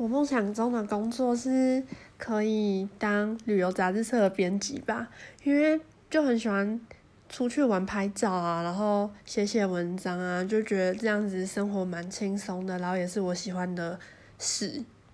我梦想中的工作是可以当旅游杂志社的编辑吧因为就很喜欢出去玩拍照啊然后写写文章啊就觉得这样子生活蛮轻松的然后也是我喜欢的事。